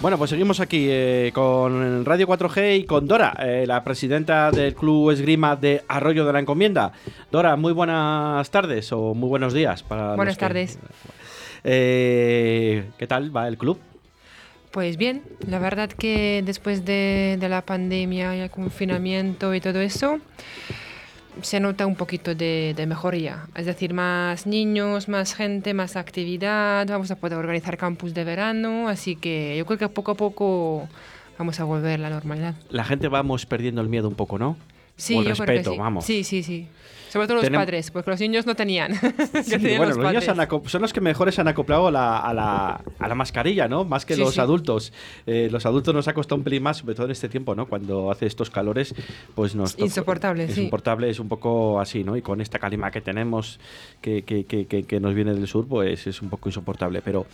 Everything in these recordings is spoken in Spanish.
Bueno, pues seguimos aquí eh, con Radio 4G y con Dora, eh, la presidenta del Club Esgrima de Arroyo de la Encomienda. Dora, muy buenas tardes o muy buenos días para Buenas los que- tardes. Eh, ¿Qué tal va el club? Pues bien, la verdad que después de, de la pandemia y el confinamiento y todo eso, se nota un poquito de, de mejoría. Es decir, más niños, más gente, más actividad, vamos a poder organizar campus de verano, así que yo creo que poco a poco vamos a volver a la normalidad. La gente vamos perdiendo el miedo un poco, ¿no? Sí, o el yo creo que respeto, sí. vamos. Sí, sí, sí. Sobre todo los Tenem- padres, porque los niños no tenían. Sí, tenían bueno, los niños padres. han son los que mejores se han acoplado a la, a la- a la mascarilla, ¿no? Más que Sí, los sí. adultos. Eh, los adultos nos ha costado un pelín más, sobre todo en este tiempo, ¿no? Cuando hace estos calores, pues nos... toca- Insoportable, es sí. insoportable, es un poco así, ¿no? Y con esta calima que tenemos, que, que- que- que- que nos viene del sur, pues es un poco insoportable. Pero,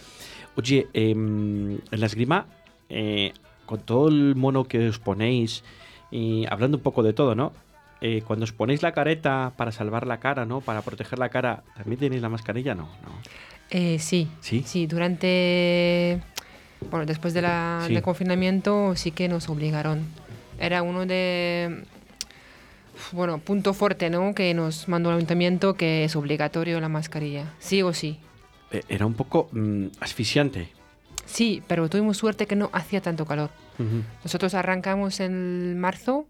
oye, em, en la esgrima, eh, con todo el mono que os ponéis, y hablando un poco de todo, ¿no? Eh, cuando os ponéis la careta para salvar la cara, ¿no? Para proteger la cara, ¿también tenéis la mascarilla? No, no. Eh, sí, ¿Sí? sí, durante, bueno, después de la, Sí. del confinamiento sí que nos obligaron. Era uno de, bueno, punto fuerte, ¿no? Que nos mandó el ayuntamiento que es obligatorio la mascarilla, sí o sí. Eh, Era un poco mm, asfixiante. Sí, pero tuvimos suerte que no hacía tanto calor. Nosotros arrancamos en marzo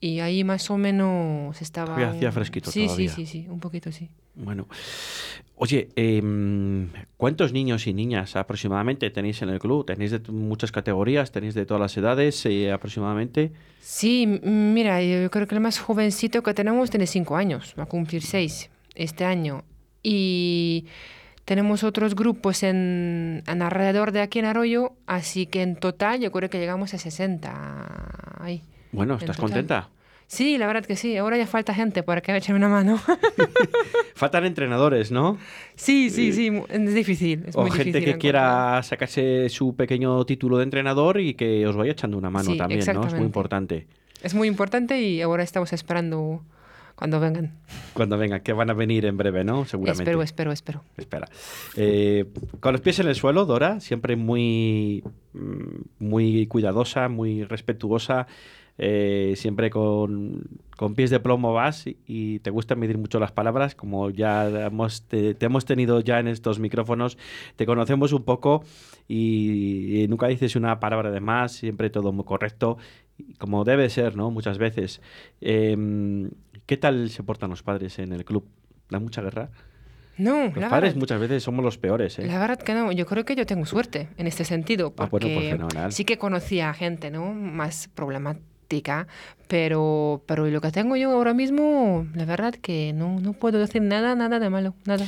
y ahí más o menos estaba... Todavía hacía fresquito sí, todavía. Sí, sí, sí, un poquito sí. Bueno, oye, em, ¿cuántos niños y niñas aproximadamente tenéis en el club? ¿Tenéis de muchas categorías? ¿Tenéis de todas las edades eh, aproximadamente? Sí, mira, yo creo que el más jovencito que tenemos tiene cinco años, va a cumplir seis este año. Y tenemos otros grupos en, en alrededor de aquí en Arroyo, así que en total yo creo que llegamos a 60. Ahí. Bueno, En ¿estás contenta? Sí, la verdad que sí, ahora ya falta gente para que me echen una mano. Faltan entrenadores, ¿no? sí, sí, sí, mu- es difícil. Es o muy gente difícil que encontrar. quiera sacarse su pequeño título de entrenador y que os vaya echando una mano Sí, también, ¿no? Es muy importante. Es muy importante y ahora estamos esperando cuando vengan. Cuando vengan, que van a venir en breve, ¿no? Seguramente. Espero, espero, espero. Espera. Eh, con los pies en el suelo, Dora, siempre muy, mm, muy cuidadosa, muy respetuosa, eh, siempre con, con pies de plomo vas y, y te gusta medir mucho las palabras, como ya hemos, te, te hemos tenido ya en estos micrófonos, te conocemos un poco y, y nunca dices una palabra de más, siempre todo muy correcto, como debe ser, ¿no? Muchas veces. Em, ¿Qué tal se portan los padres en el club? ¿Da mucha guerra? No, Los la padres verdad- muchas veces somos los peores, ¿eh? La verdad que no, yo creo que yo tengo suerte en este sentido, Ah, bueno, porque pues sí que conocía a gente, ¿no? Más problemática, pero, pero lo que tengo yo ahora mismo, la verdad que no, no puedo decir nada, nada de malo, nada.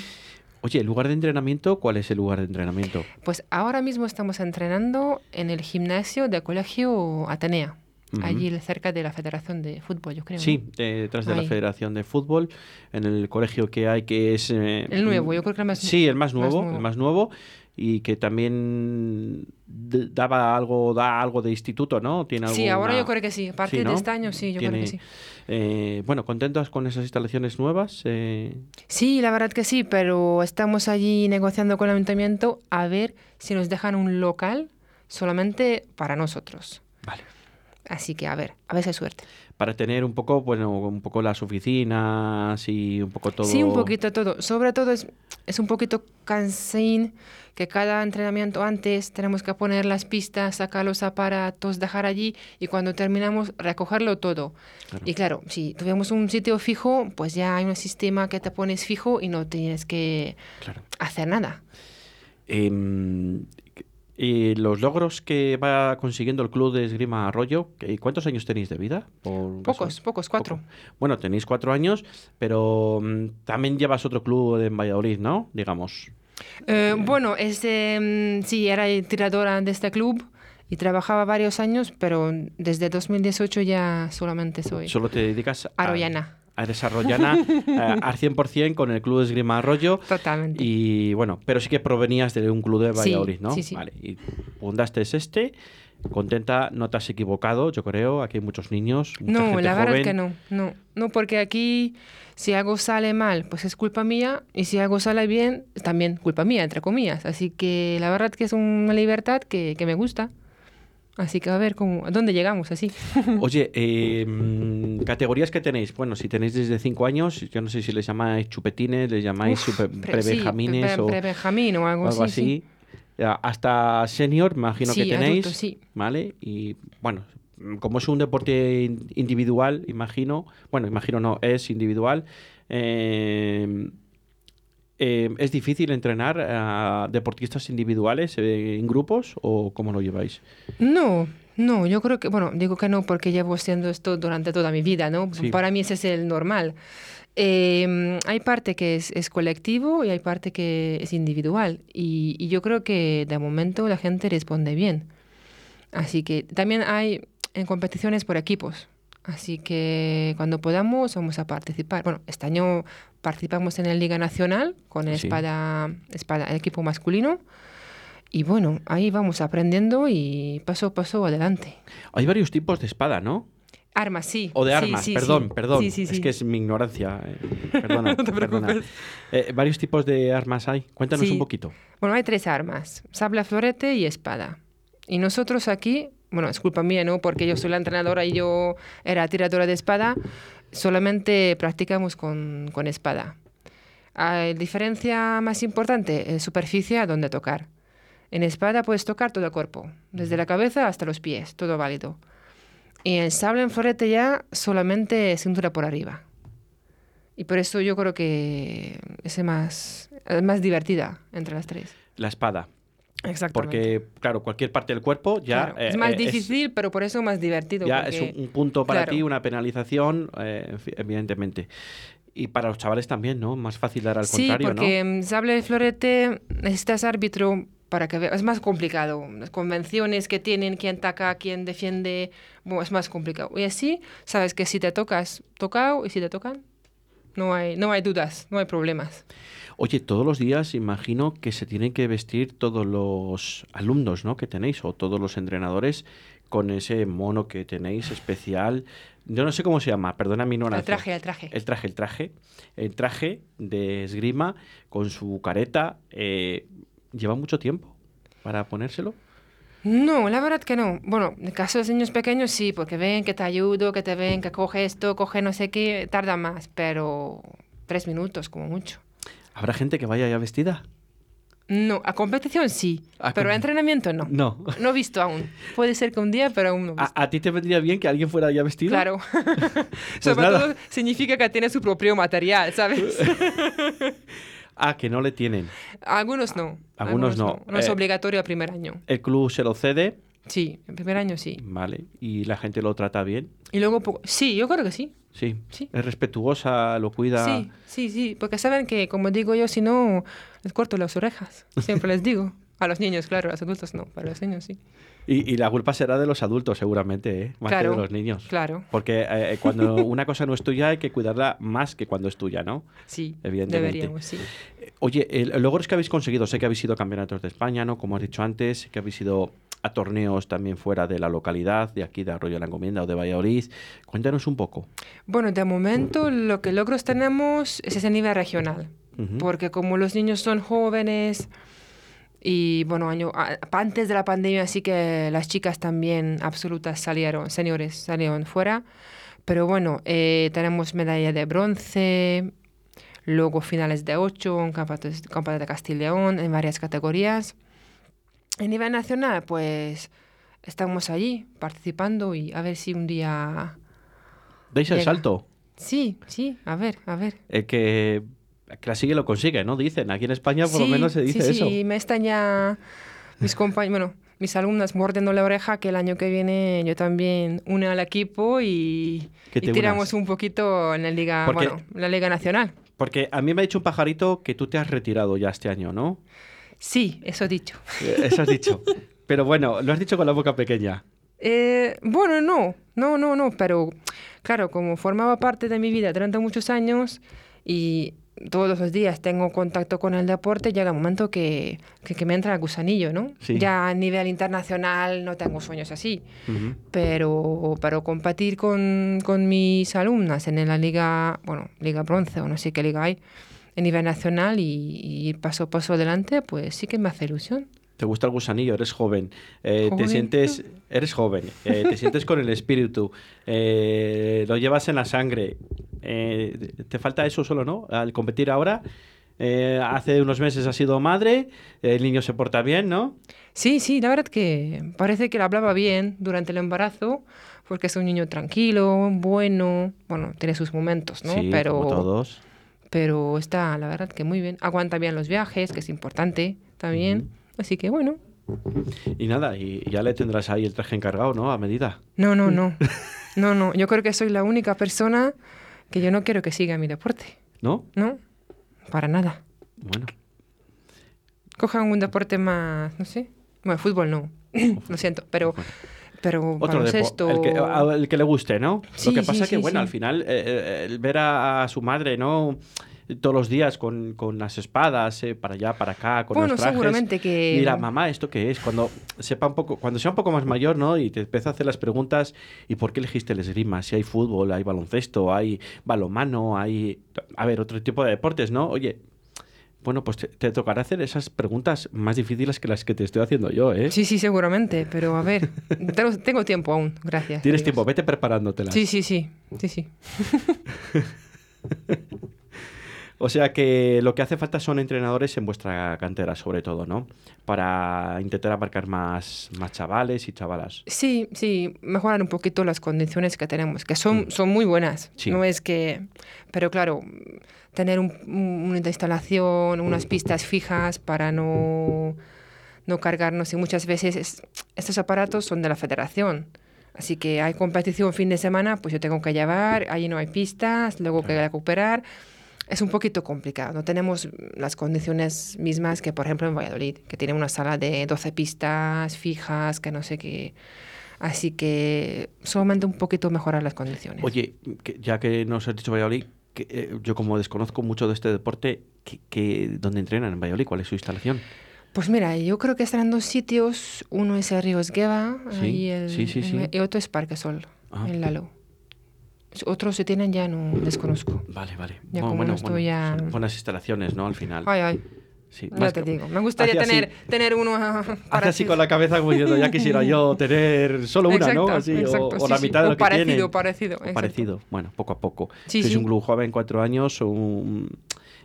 Oye, ¿el lugar de entrenamiento? ¿Cuál es el lugar de entrenamiento? Pues ahora mismo estamos entrenando en el gimnasio del colegio Atenea, Ujú. allí cerca de la Federación de Fútbol, yo creo. ¿no? Sí, eh, detrás de la Ahí. Federación de Fútbol, en el colegio que hay que es... eh, El nuevo, yo creo que el más Sí, el más más nuevo, nuevo. el más nuevo y que también daba algo, da algo de instituto, ¿no? Tiene Sí, ahora alguna- yo creo que sí. A partir ¿no? de este año, sí, yo creo Tiene, que sí. eh, bueno, ¿contentas con esas instalaciones nuevas? Eh, Sí, la verdad que sí, pero estamos allí negociando con el ayuntamiento a ver si nos dejan un local solamente para nosotros. vale. Así que a ver, a ver si hay suerte. Para tener un poco, bueno, un poco las oficinas y un poco todo... Sí, un poquito todo. Sobre todo es, es un poquito cansín que cada entrenamiento antes tenemos que poner las pistas, sacar los aparatos, dejar allí y cuando terminamos recogerlo todo. Claro. Y claro, si tuviéramos un sitio fijo, pues ya hay un sistema que te pones fijo y no tienes que Claro. hacer nada. Em, y los logros que va consiguiendo el club de esgrima Arroyo, ¿qué- ¿cuántos años tenéis de vida? Por Pocos, caso- pocos, cuatro. Poco. Bueno, tenéis cuatro años, pero mm, también llevas otro club en Valladolid, ¿no? Digamos. Eh, bueno, este, mm, sí, era tiradora de este club y trabajaba varios años, pero desde 2018 ya solamente soy Solo te dedicas a, arroyana. A desarrollarla eh, al 100% con el club de esgrima Arroyo. Totalmente. Y bueno, pero sí que provenías de un club de Sí, Valladolid, ¿no? sí, sí. Vale, y fundaste este contenta, no te has equivocado, yo creo. Aquí hay muchos niños. Mucha No, gente la verdad es que no, no, no, porque aquí si algo sale mal, pues es culpa mía, y si algo sale bien, también culpa mía, entre comillas. Así que la verdad que es una libertad que, que me gusta. Así que a ver cómo, a dónde llegamos así. Oye, eh, mm, categorías que tenéis. Bueno, si tenéis desde 5 años, yo no sé si les llamáis chupetines, les llamáis super, pre- prebenjamines sí, o, pre- o algo, así. sí. Hasta senior, imagino Sí, que tenéis. adultos, sí. ¿Vale? Y bueno, como es un deporte in- individual, imagino. Bueno, imagino no, es individual. eh, eh, ¿Es difícil entrenar a deportistas individuales eh, en grupos o cómo lo lleváis? No, no, yo creo que, bueno, digo que no porque llevo haciendo esto durante toda mi vida, ¿no? Sí. Para mí ese es el normal. Eh, hay parte que es, es colectivo y hay parte que es individual. Y, y yo creo que de momento la gente responde bien. Así que también hay en competiciones por equipos. Así que cuando podamos vamos a participar. Bueno, este año participamos en la Liga Nacional con el Sí. espada, espada, el equipo masculino. Y bueno, ahí vamos aprendiendo y paso a paso adelante. Hay varios tipos de espada, ¿no? Armas, sí. O de armas, sí, perdón, sí. perdón. Sí, sí. Es que es mi ignorancia. eh, Perdona. No te preocupes. Eh, varios tipos de armas hay. Cuéntanos un poquito. Bueno, hay tres armas, sable, florete y espada. Y nosotros aquí, bueno, es culpa mía, ¿no? Porque yo soy la entrenadora y yo era tiradora de espada, solamente practicamos con, con espada. La diferencia más importante es superficie a donde tocar. En espada puedes tocar todo el cuerpo, desde la cabeza hasta los pies, todo válido. Y en sable en florete ya solamente cintura por arriba. Y por eso yo creo que es más, más divertida entre las tres. La espada. Porque, claro, cualquier parte del cuerpo ya. Claro, eh, es más eh, difícil, pero por eso más divertido. ya porque- es un, un punto para claro. ti, una penalización, eh, evidentemente. Y para los chavales también, ¿no? Más fácil dar al Sí, contrario, porque mm, sable de florete necesitas árbitro para que veas. Es más complicado. Las convenciones que tienen, quién ataca, quién defiende, bueno, es más complicado. Y así, sabes que si te tocas, tocado, y si te tocan, no hay, no hay dudas, no hay problemas. Oye, todos los días imagino que se tienen que vestir todos los alumnos, ¿no? Que tenéis, o todos los entrenadores, con ese mono que tenéis especial. Yo no sé cómo se llama, perdona mi ignorancia. El traje, el traje. El traje, el traje. El traje de esgrima con su careta. eh, ¿Lleva mucho tiempo para ponérselo? No, la verdad que no. Bueno, en el caso de los niños pequeños sí, porque ven que te ayudo, que te ven, que coge esto, coge no sé qué, tarda más, pero tres minutos como mucho. ¿Habrá gente que vaya ya vestida? No, a competición sí, A pero a entrenamiento no. No. No he visto aún. Puede ser que un día, pero aún no he visto. ¿A, a ti te vendría bien que alguien fuera ya vestido? Claro. Sobre nada. todo significa que tiene su propio material, ¿sabes? Ah, que no le tienen. Algunos no. Algunos no. No, es Eh, obligatorio el primer año. El club se lo cede, Sí, el primer año sí. ¿vale? Y la gente lo trata bien. Y luego, sí, yo creo que sí. Sí. Sí. Es respetuosa, lo cuida. Sí, sí, sí, porque saben que, como digo yo, si no, les corto las orejas. Siempre les digo. A los niños, claro, a los adultos no, para los niños sí. Y, y la culpa será de los adultos, seguramente, ¿eh? Más Claro, que de los niños. Claro, Porque eh, cuando una cosa no es tuya hay que cuidarla más que cuando es tuya, ¿no? sí, Evidentemente. deberíamos, sí. Eh, Oye, logros que habéis conseguido, sé que habéis ido a campeonatos de España, ¿no? Como has dicho antes, sé que habéis ido a torneos también fuera de la localidad, de aquí de Arroyo de la Encomienda o de Valladolid. Cuéntanos un poco. Bueno, de momento lo que logros tenemos es ese nivel regional, Ujú. porque como los niños son jóvenes y bueno, año, antes de la pandemia sí que las chicas también absolutas salieron, señores salieron fuera, pero bueno, eh, tenemos medalla de bronce, luego finales de ocho, en campeonato, campeonato de Castilla y León, en varias categorías. A nivel nacional, pues estamos allí participando y a ver si un día... ¿Deis el Llega. salto? Sí, sí, a ver, a ver. El que, que la sigue lo consigue, ¿no? Dicen. Aquí en España por lo menos se dice sí, eso. Sí, me están ya mis compañeros, bueno, mis alumnas mordiendo la oreja que el año que viene yo también une al equipo y, tiramos unas. un poquito en la liga, Porque- bueno, la liga nacional. Porque a mí me ha dicho un pajarito que tú te has retirado ya este año, ¿no? Sí, eso he dicho. Eh, Eso has dicho. Pero bueno, lo has dicho con la boca pequeña. Eh, bueno, no, no, no, no, pero claro, como formaba parte de mi vida durante muchos años y todos los días tengo contacto con el deporte, llega un momento que, que, que me entra el gusanillo, ¿no? Sí. Ya a nivel internacional no tengo sueños así, pero, pero competir con, con mis alumnas en la liga, bueno, liga bronce o no sé qué liga hay, en nivel nacional y, y ir paso a paso adelante, pues sí que me hace ilusión. Te gusta el gusanillo, eres joven, eh, te sientes, eres joven, eh, te sientes con el espíritu, eh, lo llevas en la sangre. Te falta eso solo, ¿no? Al competir ahora, hace unos meses has sido madre, el niño se porta bien, ¿no? Sí, sí, la verdad que parece que le hablaba bien durante el embarazo, porque es un niño tranquilo, bueno, bueno, tiene sus momentos, ¿no? Sí, pero, como todos. pero está, la verdad que muy bien. Aguanta bien los viajes, que es importante también. Así que bueno. Y nada, y, ya le tendrás ahí el traje encargado, ¿no? A medida. No, no, no. No, no. Yo creo que soy la única persona que yo no quiero que siga mi deporte. ¿No? ¿No? Para nada. Bueno, Cojan un deporte más, no sé. Bueno, fútbol no. Lo siento, pero, pero otro baloncesto. el que, el que le guste, ¿no? Sí, Lo que sí, pasa que, sí, bueno, al final, eh, eh, el ver a, a su madre, ¿no? Todos los días con, con las espadas, eh, para allá, para acá, con Bueno, los trajes. seguramente que- Mira, mamá, ¿esto qué es? Cuando sepa un poco, cuando sea un poco más mayor, ¿no? Y te empieza a hacer las preguntas, ¿y por qué elegiste el esgrima? Si hay fútbol, hay baloncesto, hay balomano, hay... A ver, otro tipo de deportes, ¿no? Oye, bueno, pues te, te tocará hacer esas preguntas más difíciles que las que te estoy haciendo yo, ¿eh? Sí, sí, seguramente, pero a ver, tengo, tengo tiempo aún, gracias. Tienes tiempo, vete preparándotelas. Sí, sí, sí, sí, sí. O sea que lo que hace falta son entrenadores en vuestra cantera, sobre todo, ¿no? Para intentar abarcar más, más chavales y chavalas. Sí, sí, mejorar un poquito las condiciones que tenemos, que son, son muy buenas. Sí. No es que, pero claro, tener un- un- una instalación, unas pistas fijas para no, no cargarnos y muchas veces es- estos aparatos son de la federación. Así que hay competición fin de semana, pues yo tengo que llevar, ahí no hay pistas, luego que recuperar. Es un poquito complicado. No tenemos las condiciones mismas que, por ejemplo, en Valladolid, que tiene una sala de 12 pistas fijas, que no sé qué. Así que solamente un poquito mejorar las condiciones. Oye, que- ya que nos has dicho Valladolid, que, eh, yo como desconozco mucho de este deporte, que, que- ¿dónde entrenan en Valladolid? ¿Cuál es su instalación? Pues mira, yo creo que están en dos sitios. Uno es el Ríos Gueva Sí, ahí el- sí, sí, sí. y otro es Parque Sol, Ah. en Lalo. Otros se tienen ya no desconozco. Vale, vale. Ya como no estoy ya- buenas instalaciones, ¿no? Al final. Ay, ay, Sí, ya te que- digo. Me gustaría Hace así- tener, tener uno ah, para así con la cabeza como diciendo, ya quisiera yo tener solo una, ¿no? Así, o- exacto, o, sí, la sí. mitad de O lo que parecido, parecido, parecido. Bueno, poco a poco. Sí, Sois sí. un club joven, cuatro años, un-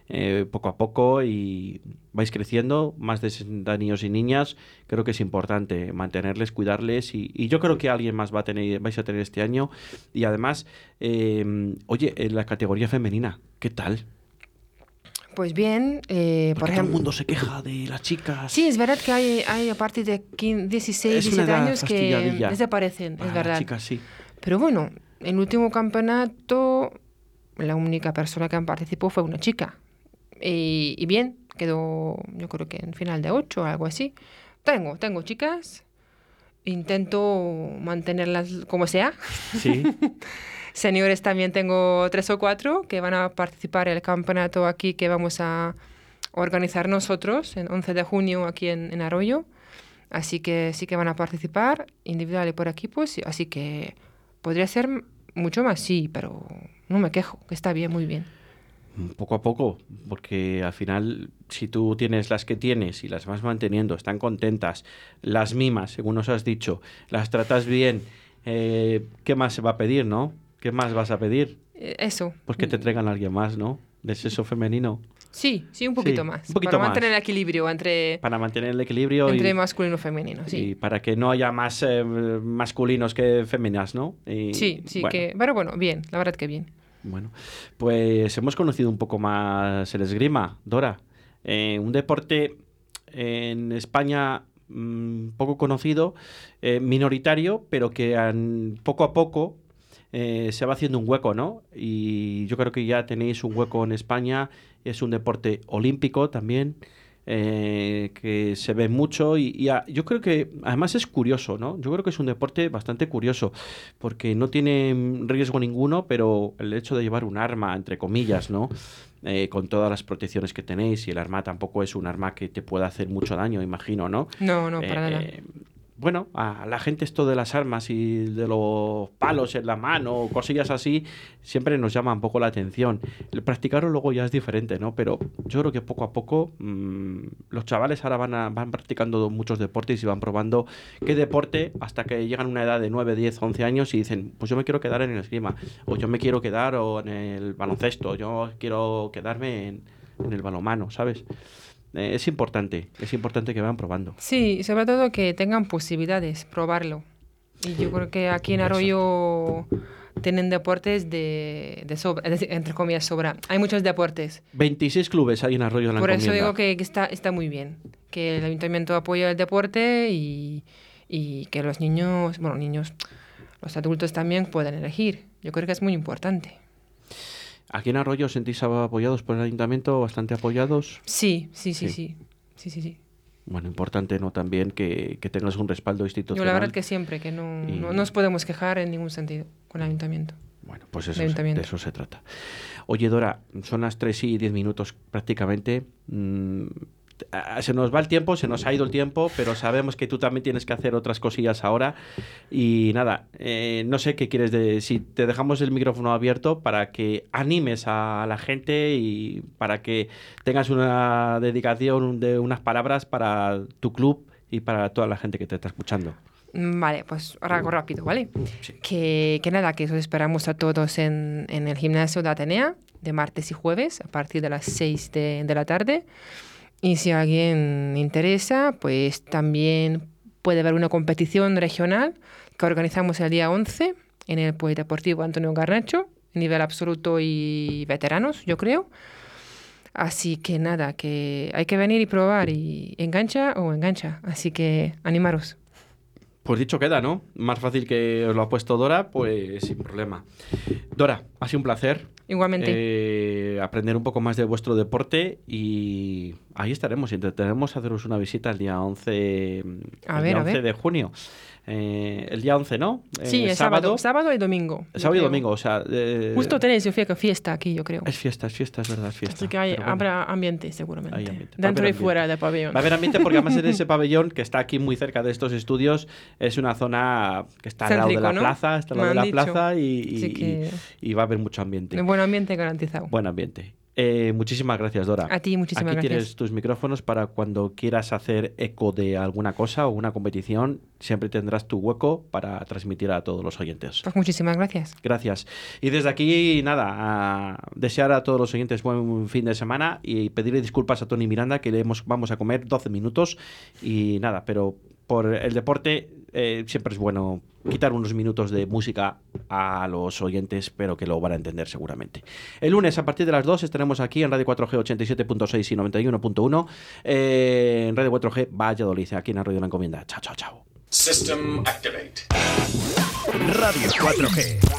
eh, poco a poco y vais creciendo, más de 60 niños y niñas. Creo que es importante mantenerles, cuidarles y, y yo creo que alguien más va a tener, vais a tener este año. Y además, eh, oye, en la categoría femenina, ¿qué tal? Pues bien, eh, por todo el ejemplo... mundo se queja de las chicas. Sí, es verdad que hay, hay a partir de 15, 16, Es una 17 edad años que desaparecen, es las verdad. chicas, sí. Pero bueno, el último campeonato, la única persona que participó fue una chica. Y, y bien, quedó yo creo que en final de 8 o algo así. Tengo, tengo chicas. Intento mantenerlas como sea. Sí. Señores también tengo tres o cuatro que van a participar en el campeonato aquí que vamos a organizar nosotros en 11 de junio aquí en, en Arroyo. Así que sí que van a participar individual y por equipos. Así que podría ser mucho más, sí, pero no me quejo, que está bien, muy bien. Poco a poco, porque al final, si tú tienes las que tienes y las vas manteniendo, están contentas, las mimas, según nos has dicho, las tratas bien, eh, ¿qué más se va a pedir, no? ¿Qué más vas a pedir? Eh, Eso. Pues que te traigan a alguien más, ¿no? De sexo femenino, Sí, sí, un poquito Sí, más. un poquito para más. mantener el equilibrio entre, para mantener el equilibrio entre y, masculino y femenino. Sí, y para que no haya más eh, masculinos que femeninas, ¿no? Y, sí, sí bueno, que... Pero bueno, bien, la verdad que bien. Bueno, pues hemos conocido un poco más el esgrima, Dora. Eh, un deporte en España mm, poco conocido, eh, minoritario, pero que poco a poco eh, se va haciendo un hueco, ¿no? Y yo creo que ya tenéis un hueco en España. Es un deporte olímpico también. Eh, que se ve mucho y, y a- yo creo que además es curioso, ¿no? Yo creo que es un deporte bastante curioso porque no tiene riesgo ninguno, pero el hecho de llevar un arma, entre comillas, ¿no? Eh, con todas las protecciones que tenéis y el arma tampoco es un arma que te pueda hacer mucho daño, imagino, ¿no? No, no, para Eh, nada. Bueno, a la gente esto de las armas y de los palos en la mano, cosillas así, siempre nos llama un poco la atención. El practicarlo luego ya es diferente, ¿no? Pero yo creo que poco a poco mm, los chavales ahora van, a- van practicando muchos deportes y van probando qué deporte hasta que llegan a una edad de 9, 10, 11 años y dicen, pues yo me quiero quedar en el esgrima, o yo me quiero quedar o en el baloncesto, yo quiero quedarme en, en el balonmano, ¿sabes? Eh, es importante, es importante que vayan probando. Sí, sobre todo que tengan posibilidades, probarlo. Y yo creo que aquí en. Arroyo tienen deportes de, de sobra, decir, entre comillas, sobra. Hay muchos deportes. 26 clubes hay en Arroyo de la Por eso Encomienda. digo que, que está, está muy bien, que el ayuntamiento apoya el deporte y, y que los niños, bueno, niños, los adultos también puedan elegir. Yo creo que es muy importante. Aquí en Arroyo os sentís apoyados por el ayuntamiento, bastante apoyados. Sí, sí, sí, Sí. sí. Sí, sí, sí. Bueno, importante, ¿no? También que, que tengas un respaldo Yo institucional. la verdad que siempre, que no, Y- no nos podemos quejar en ningún sentido con el ayuntamiento. Bueno, pues eso, de se- de ayuntamiento. eso se trata. Oye, Dora, son las 3 y 10 minutos prácticamente. Mm, se nos va el tiempo, se nos ha ido el tiempo, pero sabemos que tú también tienes que hacer otras cosillas ahora. Y nada, eh, no sé qué quieres de... Si te dejamos el micrófono abierto para que animes a la gente y para que tengas una dedicación de unas palabras para tu club y para toda la gente que te está escuchando. Mm, Vale, pues ahora hago rápido, ¿vale? Sí. Que, que nada, que os esperamos a todos en, en el gimnasio de Atenea, de martes y jueves, a partir de las 6 de, de la tarde. Y si a alguien interesa, pues también puede haber una competición regional que organizamos el día 11 en el Polideportivo Antonio Garnacho, nivel absoluto y veteranos, yo creo. Así que nada, que hay que venir y probar y engancha o engancha. Así que animaros. Pues dicho queda, ¿no? Más fácil que os lo ha puesto Dora, pues sin problema. Dora, ha sido un placer. Igualmente. eh, aprender un poco más de vuestro deporte y ahí estaremos. Intentaremos haceros una visita el día 11, A el ver, día a 11 ver. de junio. Eh, el día 11, ¿no? Sí, Eh, es sábado. Sábado y domingo. sábado y domingo, o sea... eh, Justo tenéis yo fui- fiesta aquí, yo creo. Es fiesta, es fiesta, es verdad, es fiesta. Así que hay, bueno. habrá ambiente seguramente. Hay ambiente. Dentro y ambiente. fuera del pabellón. Va a haber ambiente porque además en ese pabellón que está aquí muy cerca de estos estudios es una zona que está al lado de Céntrico, la ¿no? plaza, está al lado de la dicho. plaza y, y- que- y- y va a haber mucho ambiente. Buen ambiente garantizado. Buen ambiente. Eh, muchísimas gracias, Dora. A ti, muchísimas Aquí gracias. tienes tus micrófonos para cuando quieras hacer eco de alguna cosa o una competición, siempre tendrás tu hueco para transmitir a todos los oyentes. Pues muchísimas gracias. Gracias. Y desde aquí, nada, a desear a todos los oyentes buen fin de semana y pedirle disculpas a Tony Miranda que le hemos, vamos a comer 12 minutos y nada, pero por el deporte eh, siempre es bueno quitar unos minutos de música a los oyentes, pero que lo van a entender seguramente. El lunes a partir de las 2 estaremos aquí en Radio 4G 87.6 y 91.1 eh, en Radio 4G Valladolid, aquí en Radio La Encomienda. Chao, chao, chao. System activate. Radio 4G.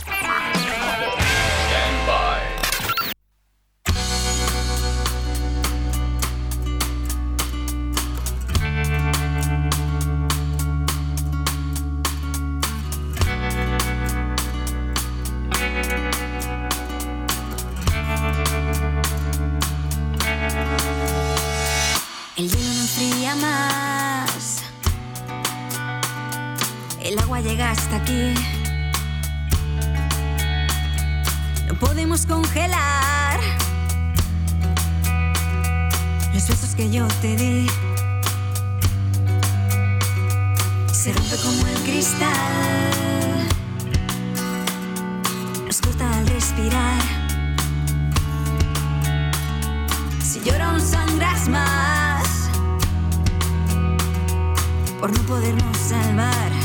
El agua llega hasta aquí. No podemos congelar los besos que yo te di. Se rompe como el cristal. Nos corta al respirar. Si lloro sangras más por no podernos salvar.